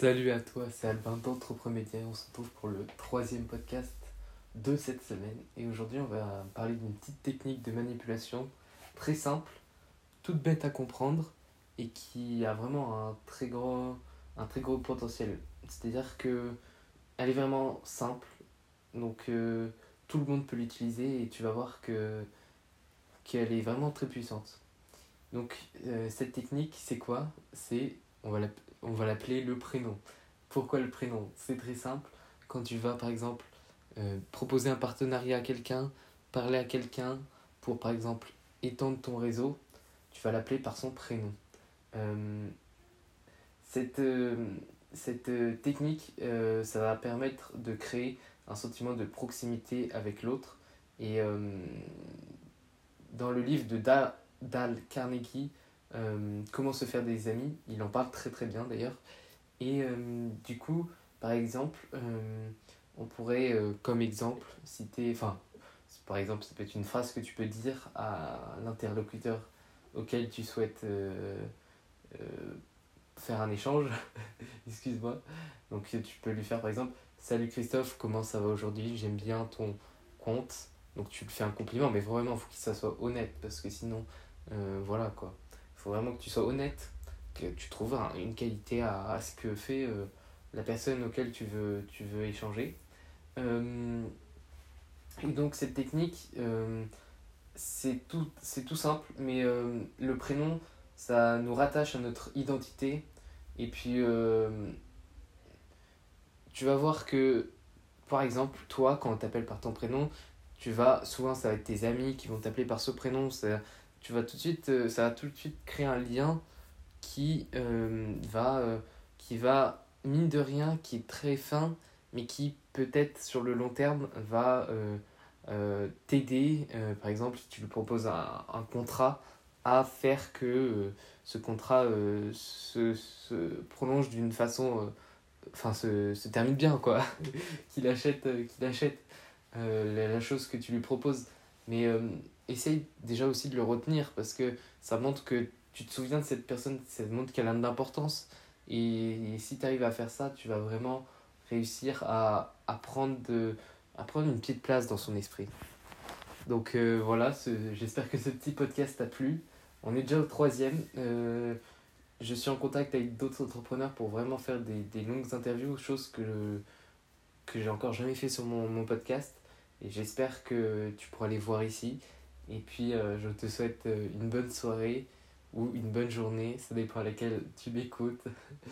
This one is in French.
Salut à toi, c'est Albin d'Entrepreneuriat. On se retrouve pour le troisième podcast de cette semaine. Et aujourd'hui, on va parler d'une petite technique de manipulation très simple, toute bête à comprendre et qui a vraiment un très gros, un très gros potentiel. C'est-à-dire que elle est vraiment simple, donc euh, tout le monde peut l'utiliser et tu vas voir que qu'elle est vraiment très puissante. Donc euh, cette technique, c'est quoi? C'est on va l'appeler le prénom. Pourquoi le prénom? C'est très simple. Quand tu vas par exemple euh, proposer un partenariat à quelqu'un, parler à quelqu'un pour par exemple étendre ton réseau, tu vas l'appeler par son prénom. Euh, cette, cette technique, ça va permettre de créer un sentiment de proximité avec l'autre. Et dans le livre de Dal Carnegie, euh, Comment se faire des amis, il en parle très très bien d'ailleurs. Et euh, du coup, par exemple, euh, on pourrait comme exemple citer, enfin, par exemple, ça peut être une phrase que tu peux dire à l'interlocuteur auquel tu souhaites faire un échange. Excuse-moi. Donc tu peux lui faire par exemple Salut Christophe, comment ça va aujourd'hui? J'aime bien ton compte. Donc tu le fais un compliment, mais vraiment, il faut que ça soit honnête, parce que sinon, voilà quoi. Faut vraiment que tu sois honnête, que tu trouves une qualité à, ce que fait euh, la personne auquel tu veux, tu veux échanger. Euh, et donc cette technique, c'est tout, tout simple, mais le prénom, ça nous rattache à notre identité. Et puis, tu vas voir que, par exemple, toi, quand on t'appelle par ton prénom, tu vas, souvent ça va être tes amis qui vont t'appeler par ce prénom, tu vas tout de suite, euh, ça va tout de suite créer un lien qui euh, va, euh, qui va, mine de rien, qui est très fin, mais qui peut-être sur le long terme va t'aider, par exemple, si tu lui proposes un, un contrat, à faire que ce contrat se, se, prolonge d'une façon, enfin se, se termine bien, quoi, qu'il achète, qu'il achète. La, chose que tu lui proposes. Mais euh, essaye déjà aussi de le retenir parce que ça montre que tu te souviens de cette personne, ça montre qu'elle a de l'importance. Et, si tu arrives à faire ça, tu vas vraiment réussir à, à, prendre de, prendre une petite place dans son esprit. Donc euh, voilà, j'espère que ce petit podcast t'a plu. On est déjà au troisième. je suis en contact avec d'autres entrepreneurs pour vraiment faire des, longues interviews, chose que, que j'ai encore jamais fait sur mon podcast. Et j'espère que tu pourras les voir ici. Et puis, euh, je te souhaite euh, une bonne soirée ou une bonne journée, ça dépend à laquelle tu m'écoutes.